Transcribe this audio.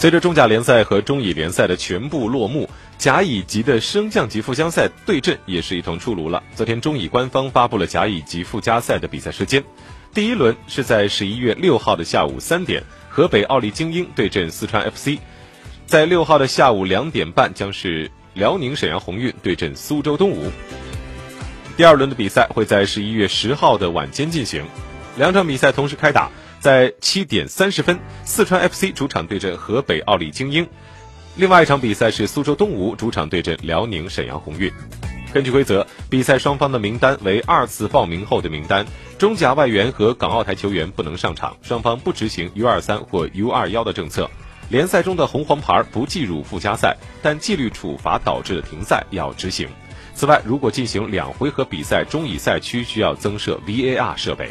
随着中甲联赛和中乙联赛的全部落幕，甲乙级的升降级附加赛对阵也是一同出炉了。昨天，中乙官方发布了甲乙级附加赛的比赛时间，第一轮是在十一月六号的下午三点，河北奥力精英对阵四川 FC；在六号的下午两点半，将是辽宁沈阳鸿运对阵苏州东吴。第二轮的比赛会在十一月十号的晚间进行，两场比赛同时开打。在七点三十分，四川 FC 主场对阵河北奥力精英。另外一场比赛是苏州东吴主场对阵辽宁沈阳宏运。根据规则，比赛双方的名单为二次报名后的名单，中甲外援和港澳台球员不能上场，双方不执行 U 二三或 U 二幺的政策。联赛中的红黄牌不计入附加赛，但纪律处罚导致的停赛要执行。此外，如果进行两回合比赛，中乙赛区需要增设 VAR 设备。